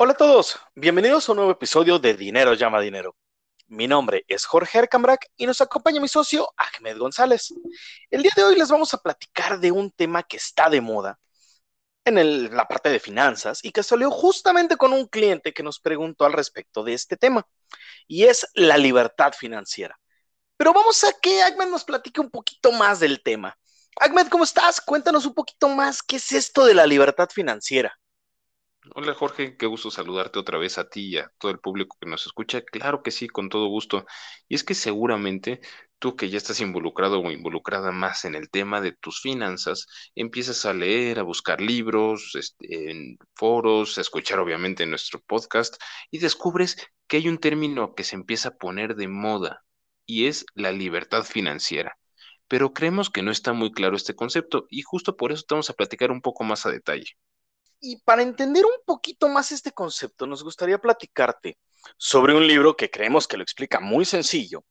Hola a todos, bienvenidos a un nuevo episodio de Dinero llama dinero. Mi nombre es Jorge Ercambrak y nos acompaña mi socio Ahmed González. El día de hoy les vamos a platicar de un tema que está de moda en la parte de finanzas y que salió justamente con un cliente que nos preguntó al respecto de este tema y es la libertad financiera. Pero vamos a que Ahmed nos platique un poquito más del tema. Ahmed, ¿cómo estás? Cuéntanos un poquito más qué es esto de la libertad financiera. Hola Jorge, qué gusto saludarte otra vez a ti y a todo el público que nos escucha. Claro que sí, con todo gusto. Y es que seguramente tú que ya estás involucrado o involucrada más en el tema de tus finanzas, empiezas a leer, a buscar libros, este, en foros, a escuchar obviamente nuestro podcast y descubres que hay un término que se empieza a poner de moda y es la libertad financiera. Pero creemos que no está muy claro este concepto y justo por eso te vamos a platicar un poco más a detalle. Y para entender un poquito más este concepto, nos gustaría platicarte sobre un libro que creemos que lo explica muy sencillo.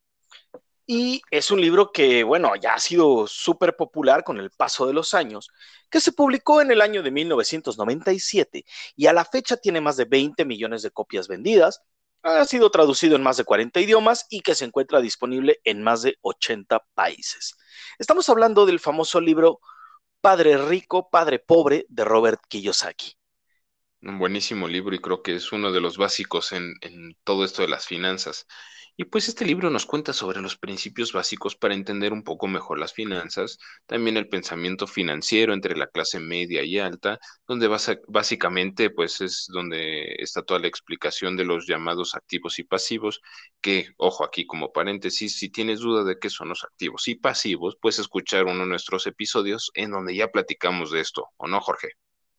Y es un libro que, bueno, ya ha sido súper popular con el paso de los años, que se publicó en el año de 1997 y a la fecha tiene más de 20 millones de copias vendidas, ha sido traducido en más de 40 idiomas y que se encuentra disponible en más de 80 países. Estamos hablando del famoso libro Padre Rico, Padre Pobre de Robert Kiyosaki. Un buenísimo libro y creo que es uno de los básicos en, en, todo esto de las finanzas. Y pues este libro nos cuenta sobre los principios básicos para entender un poco mejor las finanzas, también el pensamiento financiero entre la clase media y alta, donde básicamente pues es donde está toda la explicación de los llamados activos y pasivos, que, ojo aquí como paréntesis, si tienes duda de qué son los activos y pasivos, puedes escuchar uno de nuestros episodios en donde ya platicamos de esto, ¿o no, Jorge?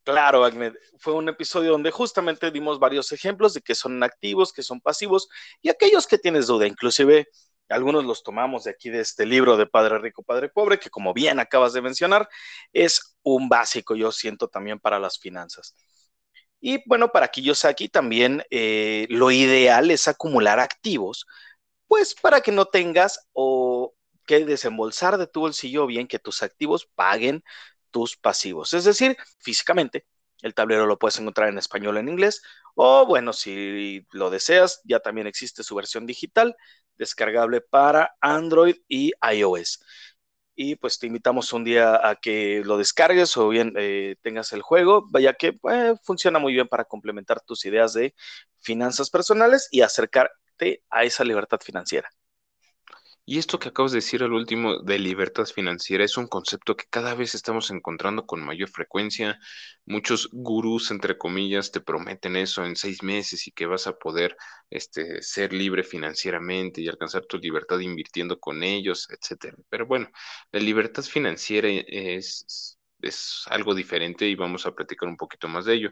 Claro, Agnes, fue un episodio donde justamente dimos varios ejemplos de que son activos, que son pasivos y aquellos que tienes duda, inclusive algunos los tomamos de aquí de este libro de Padre Rico, Padre Pobre, que como bien acabas de mencionar, es un básico, yo siento también para las finanzas. Y bueno, para Kiyosaki también eh, lo ideal es acumular activos, pues para que no tengas o que desembolsar de tu bolsillo bien que tus activos paguen tus pasivos. Es decir, físicamente, el tablero lo puedes encontrar en español o en inglés, o bueno, si lo deseas, ya también existe su versión digital, descargable para Android y iOS. Y pues te invitamos un día a que lo descargues o bien eh, tengas el juego, vaya que eh, funciona muy bien para complementar tus ideas de finanzas personales y acercarte a esa libertad financiera. Y esto que acabas de decir al último de libertad financiera es un concepto que cada vez estamos encontrando con mayor frecuencia. Muchos gurús, entre comillas, te prometen eso en seis meses y que vas a poder este, ser libre financieramente y alcanzar tu libertad invirtiendo con ellos, etcétera. Pero bueno, la libertad financiera es es algo diferente y vamos a platicar un poquito más de ello.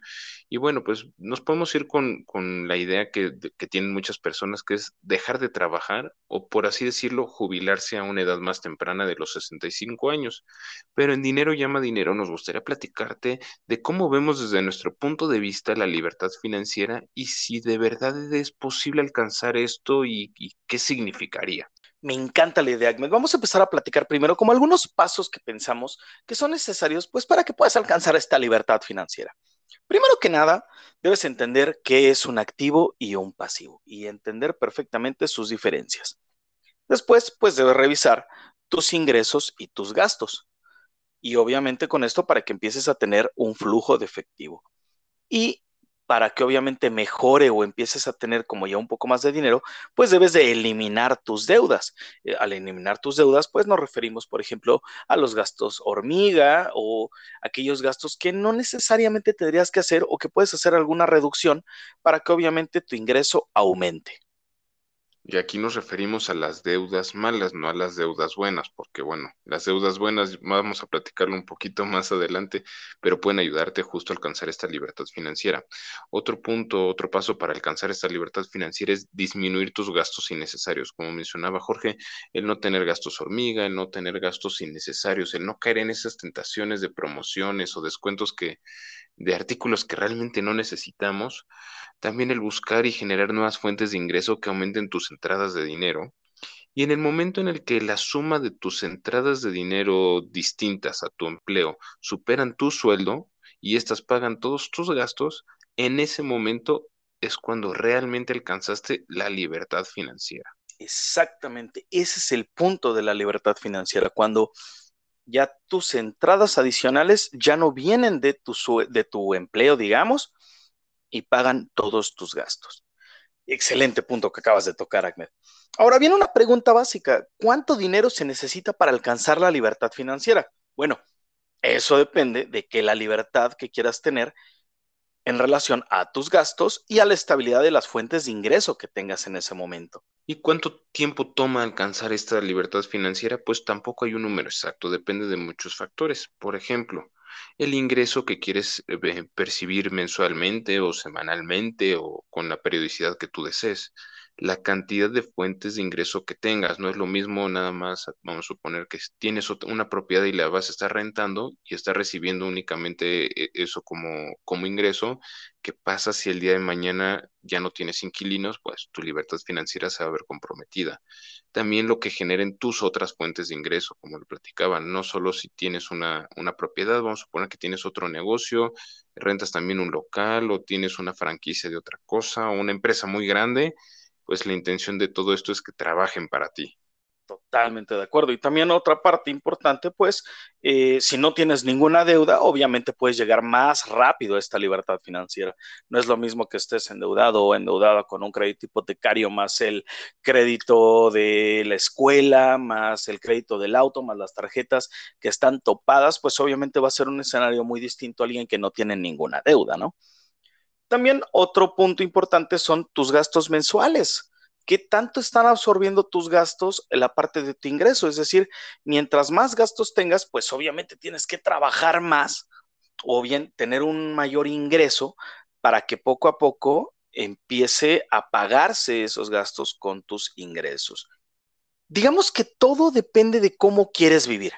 Y bueno, pues nos podemos ir con, con la idea que, que, tienen muchas personas, que es dejar de trabajar o, por así decirlo, jubilarse a una edad más temprana de los 65 años. Pero en Dinero llama Dinero nos gustaría platicarte de cómo vemos desde nuestro punto de vista la libertad financiera y si de verdad es posible alcanzar esto y, y qué significaría. Me encanta la idea, Vamos a empezar a platicar primero como algunos pasos que pensamos que son necesarios pues para que puedas alcanzar esta libertad financiera. Primero que nada, debes entender qué es un activo y un pasivo y entender perfectamente sus diferencias. Después, pues debes revisar tus ingresos y tus gastos. Y obviamente con esto para que empieces a tener un flujo de efectivo. Y para que obviamente mejore o empieces a tener como ya un poco más de dinero, pues debes de eliminar tus deudas. Eh, al eliminar tus deudas, pues nos referimos, por ejemplo, a los gastos hormiga o aquellos gastos que no necesariamente tendrías que hacer o que puedes hacer alguna reducción para que obviamente tu ingreso aumente. Y aquí nos referimos a las deudas malas, no a las deudas buenas, porque bueno, las deudas buenas vamos a platicarlo un poquito más adelante, pero pueden ayudarte justo a alcanzar esta libertad financiera. Otro punto, otro paso para alcanzar esta libertad financiera es disminuir tus gastos innecesarios. Como mencionaba Jorge, el no tener gastos hormiga, el no tener gastos innecesarios, el no caer en esas tentaciones de promociones o descuentos que de artículos que realmente no necesitamos, también el buscar y generar nuevas fuentes de ingreso que aumenten tus entradas de dinero. Y en el momento en el que la suma de tus entradas de dinero distintas a tu empleo superan tu sueldo y estas pagan todos tus gastos, en ese momento es cuando realmente alcanzaste la libertad financiera. Exactamente, ese es el punto de la libertad financiera, cuando ya tus entradas adicionales ya no vienen de tu, de tu empleo, digamos, y pagan todos tus gastos. Excelente punto que acabas de tocar, Ahmed. Ahora viene una pregunta básica. ¿Cuánto dinero se necesita para alcanzar la libertad financiera? Bueno, eso depende de que la libertad que quieras tener en relación a tus gastos y a la estabilidad de las fuentes de ingreso que tengas en ese momento. ¿Y cuánto tiempo toma alcanzar esta libertad financiera? Pues tampoco hay un número exacto, depende de muchos factores. Por ejemplo, el ingreso que quieres eh, percibir mensualmente o semanalmente o con la periodicidad que tú desees la cantidad de fuentes de ingreso que tengas. No es lo mismo nada más, vamos a suponer que tienes una propiedad y la vas a estar rentando y estás recibiendo únicamente eh, eso como, como ingreso. ¿Qué pasa si el día de mañana ya no tienes inquilinos? Pues tu libertad financiera se va a ver comprometida. También lo que generen tus otras fuentes de ingreso, como lo platicaba, no solo si tienes una, una propiedad, vamos a suponer que tienes otro negocio, rentas también un local o tienes una franquicia de otra cosa o una empresa muy grande pues la intención de todo esto es que trabajen para ti. Totalmente de acuerdo. Y también otra parte importante, pues, eh, si no tienes ninguna deuda, obviamente puedes llegar más rápido a esta libertad financiera. No es lo mismo que estés endeudado o endeudada con un crédito hipotecario, más el crédito de la escuela, más el crédito del auto, más las tarjetas que están topadas, pues obviamente va a ser un escenario muy distinto a alguien que no tiene ninguna deuda, ¿no? También otro punto importante son tus gastos mensuales. ¿Qué tanto están absorbiendo tus gastos en la parte de tu ingreso? Es decir, mientras más gastos tengas, pues obviamente tienes que trabajar más o bien tener un mayor ingreso para que poco a poco empiece a pagarse esos gastos con tus ingresos. Digamos que todo depende de cómo quieres vivir.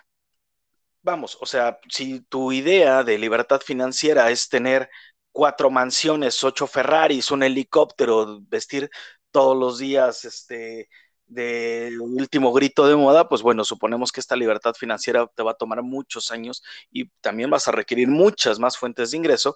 Vamos, o sea, si tu idea de libertad financiera es tener cuatro mansiones, ocho Ferraris, un helicóptero, vestir todos los días este de último grito de moda, pues bueno, suponemos que esta libertad financiera te va a tomar muchos años y también vas a requerir muchas más fuentes de ingreso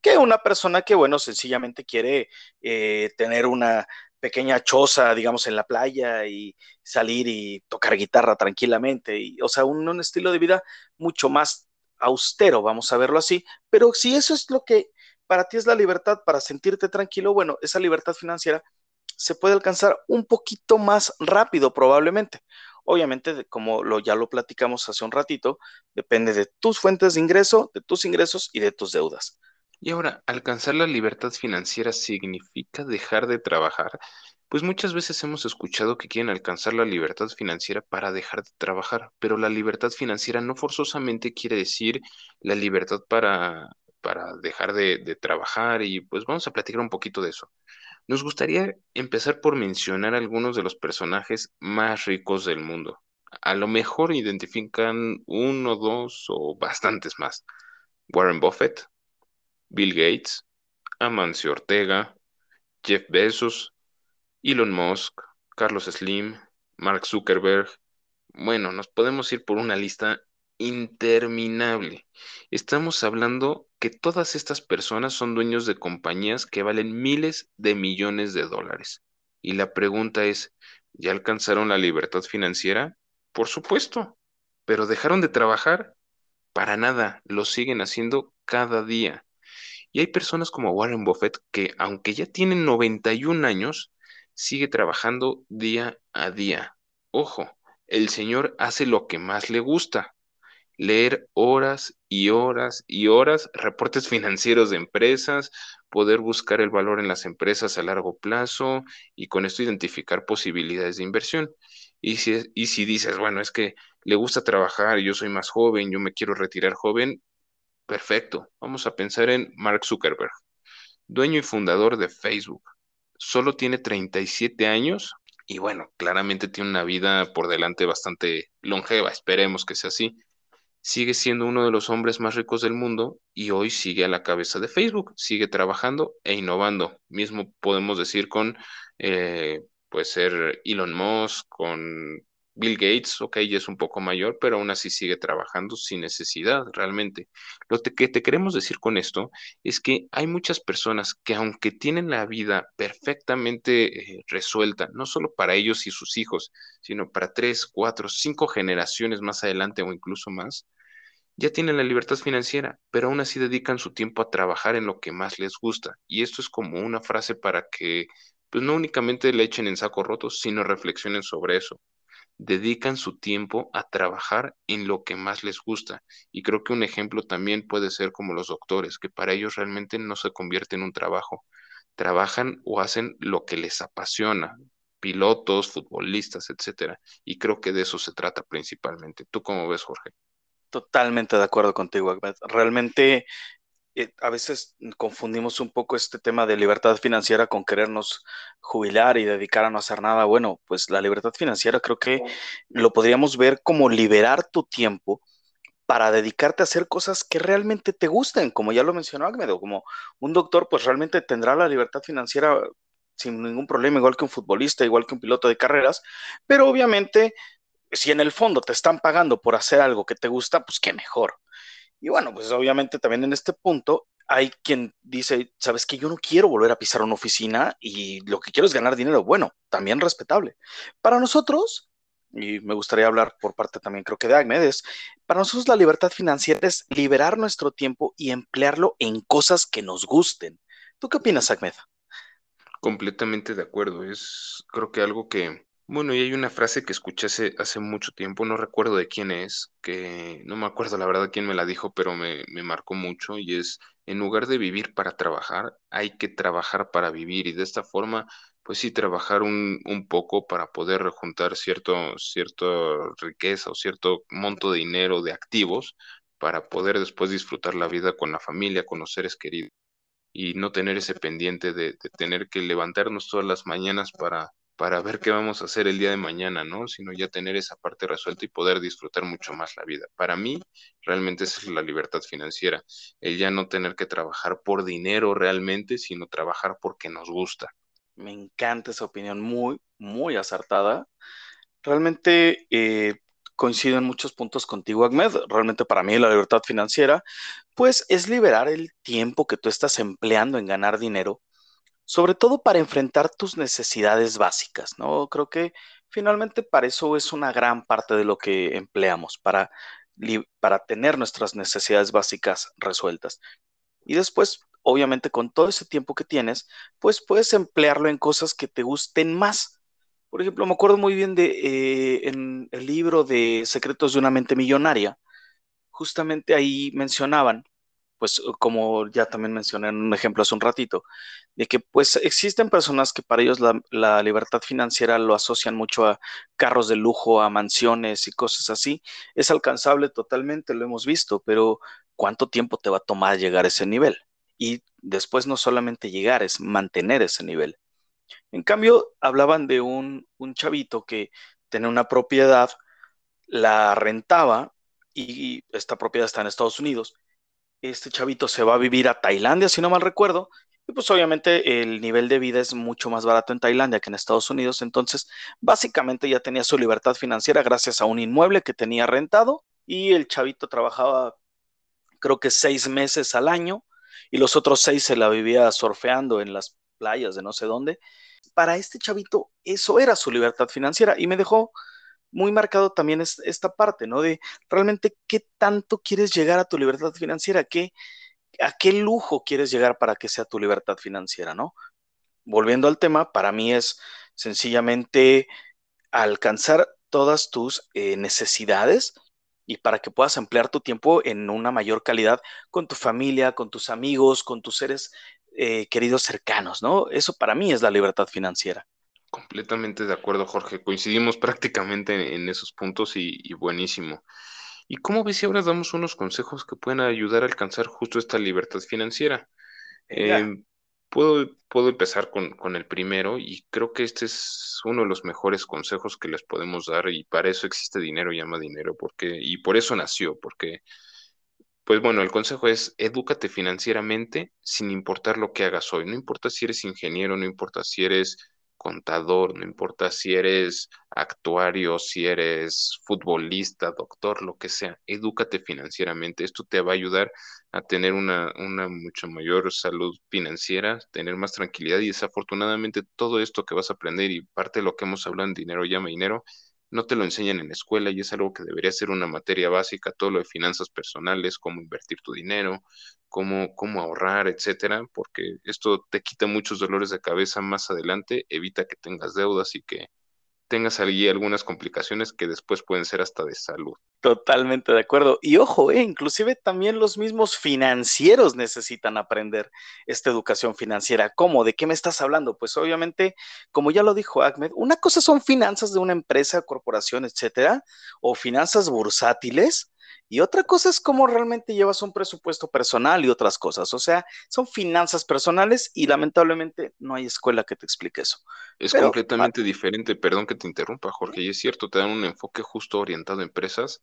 que una persona que, bueno, sencillamente quiere eh, tener una pequeña choza, digamos, en la playa y salir y tocar guitarra tranquilamente, y, o sea, un estilo de vida mucho más austero, vamos a verlo así, pero si eso es lo que para ti es la libertad para sentirte tranquilo, bueno, esa libertad financiera se puede alcanzar un poquito más rápido probablemente. Obviamente, como lo, ya lo platicamos hace un ratito, depende de tus fuentes de ingreso, de tus ingresos y de tus deudas. Y ahora, alcanzar la libertad financiera significa dejar de trabajar. Pues muchas veces hemos escuchado que quieren alcanzar la libertad financiera para dejar de trabajar, pero la libertad financiera no forzosamente quiere decir la libertad para para dejar de, trabajar y pues vamos a platicar un poquito de eso. Nos gustaría empezar por mencionar algunos de los personajes más ricos del mundo. A lo mejor identifican uno, dos o bastantes más. Warren Buffett, Bill Gates, Amancio Ortega, Jeff Bezos, Elon Musk, Carlos Slim, Mark Zuckerberg. Bueno, nos podemos ir por una lista interminable. Estamos hablando que todas estas personas son dueños de compañías que valen miles de millones de dólares. Y la pregunta es, ¿ya alcanzaron la libertad financiera? Por supuesto, pero dejaron de trabajar. Para nada, lo siguen haciendo cada día. Y hay personas como Warren Buffett que, aunque ya tienen 91 años, sigue trabajando día a día. Ojo, el señor hace lo que más le gusta, leer horas y horas y horas reportes financieros de empresas, poder buscar el valor en las empresas a largo plazo y con esto identificar posibilidades de inversión. Y si, y si dices, bueno, es que le gusta trabajar, yo soy más joven, yo me quiero retirar joven, perfecto. Vamos a pensar en Mark Zuckerberg, dueño y fundador de Facebook. Solo tiene 37 años y bueno, claramente tiene una vida por delante bastante longeva, esperemos que sea así sigue siendo uno de los hombres más ricos del mundo y hoy sigue a la cabeza de Facebook, sigue trabajando e innovando. Mismo podemos decir con, eh, puede ser Elon Musk, con Bill Gates, ok, ya es un poco mayor, pero aún así sigue trabajando sin necesidad realmente. Lo que te queremos decir con esto es que hay muchas personas que aunque tienen la vida perfectamente eh, resuelta, no solo para ellos y sus hijos, sino para tres, cuatro, cinco generaciones más adelante o incluso más, ya tienen la libertad financiera, pero aún así dedican su tiempo a trabajar en lo que más les gusta. Y esto es como una frase para que pues no únicamente le echen en saco rotos, sino reflexionen sobre eso dedican su tiempo a trabajar en lo que más les gusta. Y creo que un ejemplo también puede ser como los doctores, que para ellos realmente no se convierte en un trabajo. Trabajan o hacen lo que les apasiona, pilotos, futbolistas, etcétera. Y creo que de eso se trata principalmente. ¿Tú cómo ves, Jorge? Totalmente de acuerdo contigo, Realmente eh, a veces confundimos un poco este tema de libertad financiera con querernos jubilar y dedicar a no hacer nada. Bueno, pues la libertad financiera creo que lo podríamos ver como liberar tu tiempo para dedicarte a hacer cosas que realmente te gusten, como ya lo mencionó Agmedo, como un doctor pues realmente tendrá la libertad financiera sin ningún problema, igual que un futbolista, igual que un piloto de carreras, pero obviamente si en el fondo te están pagando por hacer algo que te gusta, pues qué mejor. Y bueno, pues obviamente también en este punto hay quien dice, sabes que yo no quiero volver a pisar una oficina y lo que quiero es ganar dinero. Bueno, también respetable. Para nosotros, y me gustaría hablar por parte también creo que de Agmed, es, para nosotros la libertad financiera es liberar nuestro tiempo y emplearlo en cosas que nos gusten. ¿Tú qué opinas, Agmed? Completamente de acuerdo. Es creo que algo que bueno, y hay una frase que escuché hace, hace mucho tiempo, no recuerdo de quién es, que no me acuerdo la verdad quién me la dijo, pero me, me marcó mucho y es, en lugar de vivir para trabajar, hay que trabajar para vivir y de esta forma, pues sí, trabajar un, un poco para poder rejuntar cierto, cierta riqueza o cierto monto de dinero, de activos, para poder después disfrutar la vida con la familia, con los seres queridos y no tener ese pendiente de, de tener que levantarnos todas las mañanas para para ver qué vamos a hacer el día de mañana, ¿no? Sino ya tener esa parte resuelta y poder disfrutar mucho más la vida. Para mí, realmente esa es la libertad financiera, el ya no tener que trabajar por dinero realmente, sino trabajar porque nos gusta. Me encanta esa opinión, muy, muy acertada. Realmente eh, coincido en muchos puntos contigo, Ahmed. Realmente para mí la libertad financiera, pues es liberar el tiempo que tú estás empleando en ganar dinero sobre todo para enfrentar tus necesidades básicas, ¿no? Creo que finalmente para eso es una gran parte de lo que empleamos, para, para tener nuestras necesidades básicas resueltas. Y después, obviamente, con todo ese tiempo que tienes, pues puedes emplearlo en cosas que te gusten más. Por ejemplo, me acuerdo muy bien de eh, en el libro de Secretos de una mente millonaria, justamente ahí mencionaban pues como ya también mencioné en un ejemplo hace un ratito, de que pues existen personas que para ellos la, libertad financiera lo asocian mucho a carros de lujo, a mansiones y cosas así. Es alcanzable totalmente, lo hemos visto, pero ¿cuánto tiempo te va a tomar llegar a ese nivel? Y después no solamente llegar, es mantener ese nivel. En cambio, hablaban de un, un chavito que tenía una propiedad, la rentaba y esta propiedad está en Estados Unidos este chavito se va a vivir a Tailandia, si no mal recuerdo, y pues obviamente el nivel de vida es mucho más barato en Tailandia que en Estados Unidos, entonces básicamente ya tenía su libertad financiera gracias a un inmueble que tenía rentado y el chavito trabajaba creo que seis meses al año y los otros seis se la vivía surfeando en las playas de no sé dónde. Para este chavito eso era su libertad financiera y me dejó muy marcado también es esta parte, ¿no? De realmente qué tanto quieres llegar a tu libertad financiera, ¿Qué, a qué lujo quieres llegar para que sea tu libertad financiera, ¿no? Volviendo al tema, para mí es sencillamente alcanzar todas tus eh, necesidades y para que puedas emplear tu tiempo en una mayor calidad con tu familia, con tus amigos, con tus seres eh, queridos cercanos, ¿no? Eso para mí es la libertad financiera. Completamente de acuerdo, Jorge. Coincidimos prácticamente en esos puntos y, buenísimo. ¿Y cómo ves si ahora damos unos consejos que pueden ayudar a alcanzar justo esta libertad financiera? Em, puedo, puedo empezar con, con, el primero y creo que este es uno de los mejores consejos que les podemos dar y para eso existe dinero llama dinero porque y por eso nació porque pues bueno el consejo es edúcate financieramente sin importar lo que hagas hoy no importa si eres ingeniero no importa si eres contador, no importa si eres actuario, si eres futbolista, doctor, lo que sea, edúcate financieramente. Esto te va a ayudar a tener una, una mucho mayor salud financiera, tener más tranquilidad y desafortunadamente todo esto que vas a aprender y parte de lo que hemos hablado en dinero llama dinero, no te lo enseñan en la escuela y es algo que debería ser una materia básica, todo lo de finanzas personales, cómo invertir tu dinero, cómo, cómo ahorrar, etcétera, porque esto te quita muchos dolores de cabeza más adelante, evita que tengas deudas y que tengas allí algunas complicaciones que después pueden ser hasta de salud. Totalmente de acuerdo. Y ojo, eh, inclusive también los mismos financieros necesitan aprender esta educación financiera. ¿Cómo? ¿De qué me estás hablando? Pues obviamente, como ya lo dijo Ahmed, una cosa son finanzas de una empresa, corporación, etcétera, o finanzas bursátiles, y otra cosa es cómo realmente llevas un presupuesto personal y otras cosas. O sea, son finanzas personales y lamentablemente no hay escuela que te explique eso. Es completamente diferente, perdón que te interrumpa, Jorge, y es cierto, te dan un enfoque justo orientado a empresas,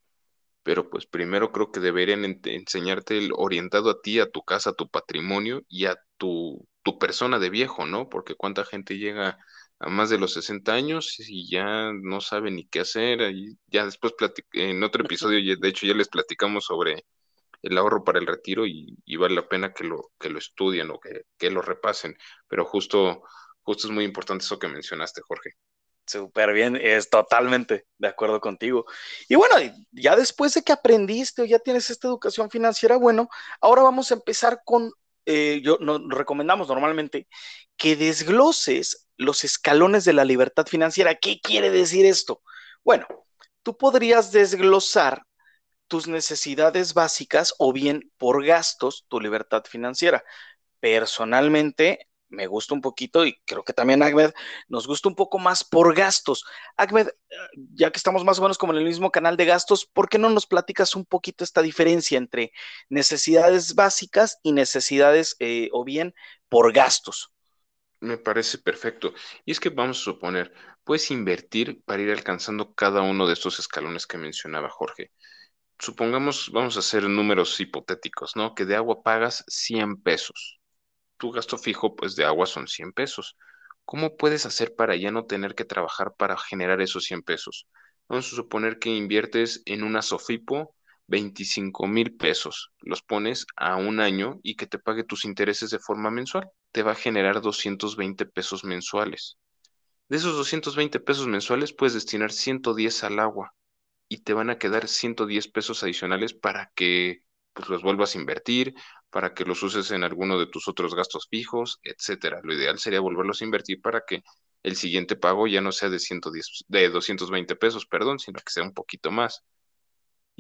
pero pues primero creo que deberían enseñarte el orientado a ti, a tu casa, a tu patrimonio y a tu, tu persona de viejo, ¿no? Porque cuánta gente llega a más de los 60 años y ya no sabe ni qué hacer. Y ya después en otro episodio, de hecho, ya les platicamos sobre el ahorro para el retiro y, vale la pena que lo, que lo estudien o que, que, lo repasen. Pero justo, justo es muy importante eso que mencionaste, Jorge. Súper bien, es totalmente de acuerdo contigo. Y bueno, ya después de que aprendiste o ya tienes esta educación financiera, bueno, ahora vamos a empezar con, eh, yo nos recomendamos normalmente que desgloses los escalones de la libertad financiera. ¿Qué quiere decir esto? Bueno, tú podrías desglosar tus necesidades básicas o bien por gastos tu libertad financiera. Personalmente, me gusta un poquito y creo que también Ahmed nos gusta un poco más por gastos. Ahmed, ya que estamos más o menos como en el mismo canal de gastos, ¿por qué no nos platicas un poquito esta diferencia entre necesidades básicas y necesidades eh, o bien por gastos? Me parece perfecto. Y es que vamos a suponer, puedes invertir para ir alcanzando cada uno de estos escalones que mencionaba Jorge. Supongamos, vamos a hacer números hipotéticos, ¿no? Que de agua pagas 100 pesos. Tu gasto fijo, pues de agua son 100 pesos. ¿Cómo puedes hacer para ya no tener que trabajar para generar esos 100 pesos? Vamos a suponer que inviertes en una Sofipo 25 mil pesos, los pones a un año y que te pague tus intereses de forma mensual. Te va a generar 220 pesos mensuales. De esos 220 pesos mensuales puedes destinar 110 al agua y te van a quedar 110 pesos adicionales para que pues, los vuelvas a invertir, para que los uses en alguno de tus otros gastos fijos, etcétera. Lo ideal sería volverlos a invertir para que el siguiente pago ya no sea de 110 de 220 pesos, perdón, sino que sea un poquito más.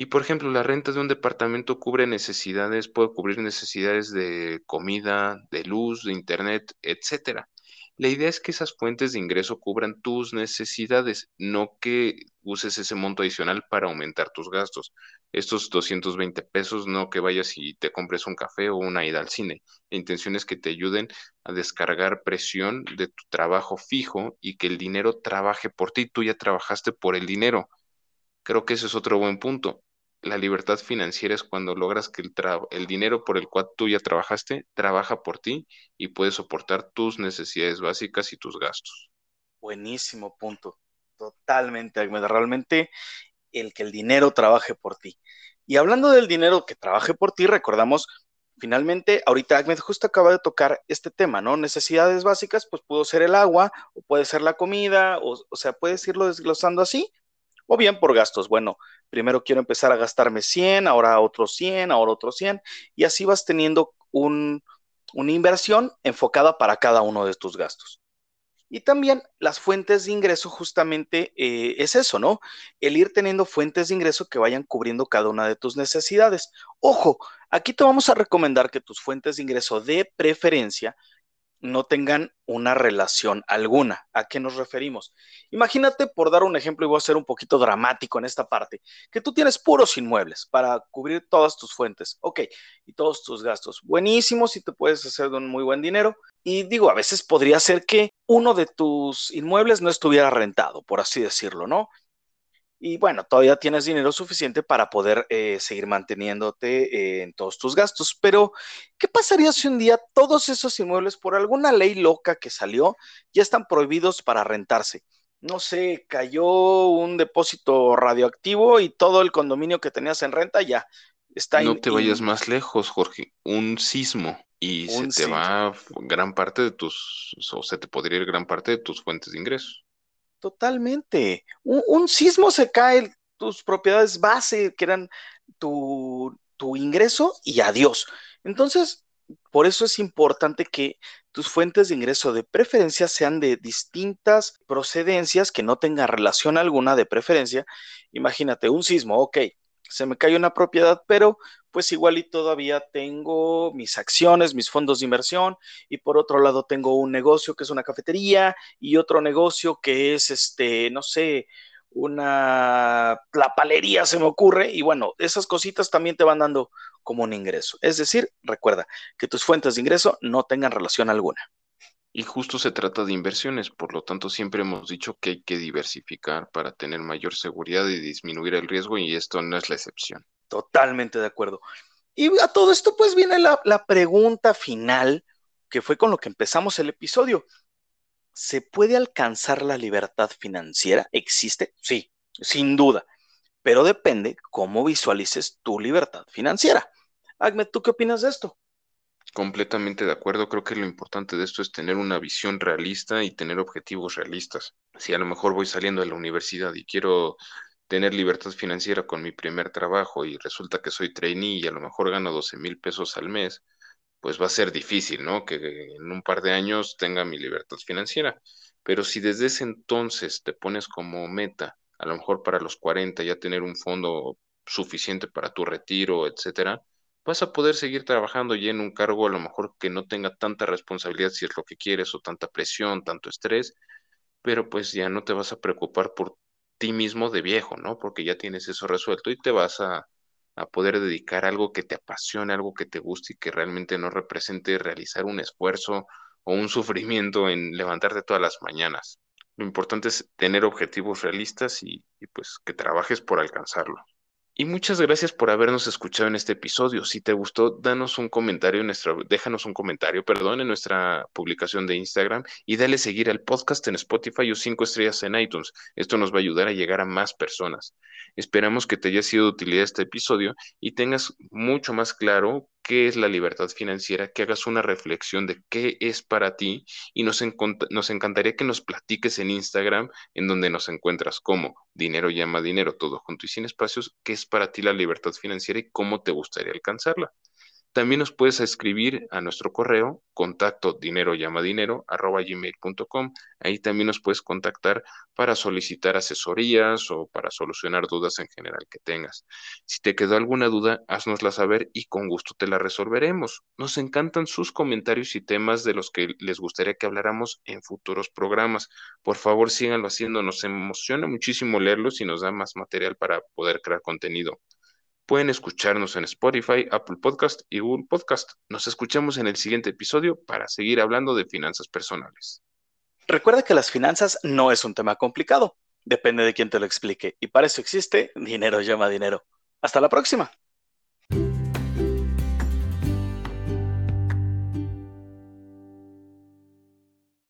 Y por ejemplo, la renta de un departamento cubre necesidades, puede cubrir necesidades de comida, de luz, de internet, etcétera. La idea es que esas fuentes de ingreso cubran tus necesidades, no que uses ese monto adicional para aumentar tus gastos. Estos 220 pesos, no que vayas y te compres un café o una ida al cine. La intención es que te ayuden a descargar presión de tu trabajo fijo y que el dinero trabaje por ti. Tú ya trabajaste por el dinero. Creo que ese es otro buen punto la libertad financiera es cuando logras que el, el, dinero por el cual tú ya trabajaste trabaja por ti y puedes soportar tus necesidades básicas y tus gastos. Buenísimo punto. Totalmente. Realmente el que el dinero trabaje por ti. Y hablando del dinero que trabaje por ti, recordamos, finalmente, ahorita Ahmed justo acaba de tocar este tema, ¿no? Necesidades básicas, pues pudo ser el agua, o puede ser la comida, o, o sea, puedes irlo desglosando así, o bien por gastos. Bueno, primero quiero empezar a gastarme 100, ahora otros 100, ahora otros 100, y así vas teniendo una inversión enfocada para cada uno de tus gastos. Y también las fuentes de ingreso justamente eh, es eso, ¿no? El ir teniendo fuentes de ingreso que vayan cubriendo cada una de tus necesidades. Ojo, aquí te vamos a recomendar que tus fuentes de ingreso de preferencia no tengan una relación alguna. ¿A qué nos referimos? Imagínate, por dar un ejemplo, y voy a ser un poquito dramático en esta parte, que tú tienes puros inmuebles para cubrir todas tus fuentes, ok, y todos tus gastos. Buenísimos y te puedes hacer de un muy buen dinero. Y digo, a veces podría ser que uno de tus inmuebles no estuviera rentado, por así decirlo, ¿no? Y bueno, todavía tienes dinero suficiente para poder eh, seguir manteniéndote eh, en todos tus gastos. Pero, ¿qué pasaría si un día todos esos inmuebles, por alguna ley loca que salió, ya están prohibidos para rentarse? No sé, cayó un depósito radioactivo y todo el condominio que tenías en renta ya está. No te vayas más lejos, Jorge. Un sismo y se te va gran parte de tus, o se te podría ir gran parte de tus fuentes de ingresos. Totalmente. Un, sismo se cae, tus propiedades base, que eran tu, tu ingreso, y adiós. Entonces, por eso es importante que tus fuentes de ingreso de preferencia sean de distintas procedencias, que no tengan relación alguna de preferencia. Imagínate, un sismo, ok, se me cae una propiedad, pero pues igual y todavía tengo mis acciones, mis fondos de inversión y por otro lado tengo un negocio que es una cafetería y otro negocio que es este, no sé, una la palería se me ocurre y bueno, esas cositas también te van dando como un ingreso. Es decir, recuerda que tus fuentes de ingreso no tengan relación alguna. Y justo se trata de inversiones, por lo tanto siempre hemos dicho que hay que diversificar para tener mayor seguridad y disminuir el riesgo y esto no es la excepción. Totalmente de acuerdo. Y a todo esto pues viene la, pregunta final, que fue con lo que empezamos el episodio. ¿Se puede alcanzar la libertad financiera? ¿Existe? Sí, sin duda, pero depende cómo visualices tu libertad financiera. Ahmed, ¿tú qué opinas de esto? Completamente de acuerdo, creo que lo importante de esto es tener una visión realista y tener objetivos realistas. Si a lo mejor voy saliendo de la universidad y quiero tener libertad financiera con mi primer trabajo y resulta que soy trainee y a lo mejor gano 12 mil pesos al mes, pues va a ser difícil, ¿no? Que en un par de años tenga mi libertad financiera. Pero si desde ese entonces te pones como meta, a lo mejor para los 40 ya tener un fondo suficiente para tu retiro, etcétera, vas a poder seguir trabajando ya en un cargo a lo mejor que no tenga tanta responsabilidad si es lo que quieres o tanta presión, tanto estrés, pero pues ya no te vas a preocupar por ti mismo de viejo, ¿no? Porque ya tienes eso resuelto y te vas a, a poder dedicar a algo que te apasione, algo que te guste y que realmente no represente realizar un esfuerzo o un sufrimiento en levantarte todas las mañanas. Lo importante es tener objetivos realistas y, y pues que trabajes por alcanzarlo. Y muchas gracias por habernos escuchado en este episodio. Si te gustó, danos un comentario en nuestra, déjanos un comentario, perdón, en nuestra publicación de Instagram y dale seguir al podcast en Spotify o cinco estrellas en iTunes. Esto nos va a ayudar a llegar a más personas. Esperamos que te haya sido de utilidad este episodio y tengas mucho más claro qué es la libertad financiera, que hagas una reflexión de qué es para ti y nos, nos encantaría que nos platiques en Instagram, en donde nos encuentras como dinero llama dinero, todo junto y sin espacios, qué es para ti la libertad financiera y cómo te gustaría alcanzarla. También nos puedes escribir a nuestro correo contacto dinero llama dinero arroba gmail.com. Ahí también nos puedes contactar para solicitar asesorías o para solucionar dudas en general que tengas. Si te quedó alguna duda, haznosla saber y con gusto te la resolveremos. Nos encantan sus comentarios y temas de los que les gustaría que habláramos en futuros programas. Por favor, síganlo haciendo. Nos emociona muchísimo leerlos y nos da más material para poder crear contenido. Pueden escucharnos en Spotify, Apple Podcast y Google Podcast. Nos escuchamos en el siguiente episodio para seguir hablando de finanzas personales. Recuerda que las finanzas no es un tema complicado. Depende de quién te lo explique. Y para eso existe Dinero llama dinero. Hasta la próxima.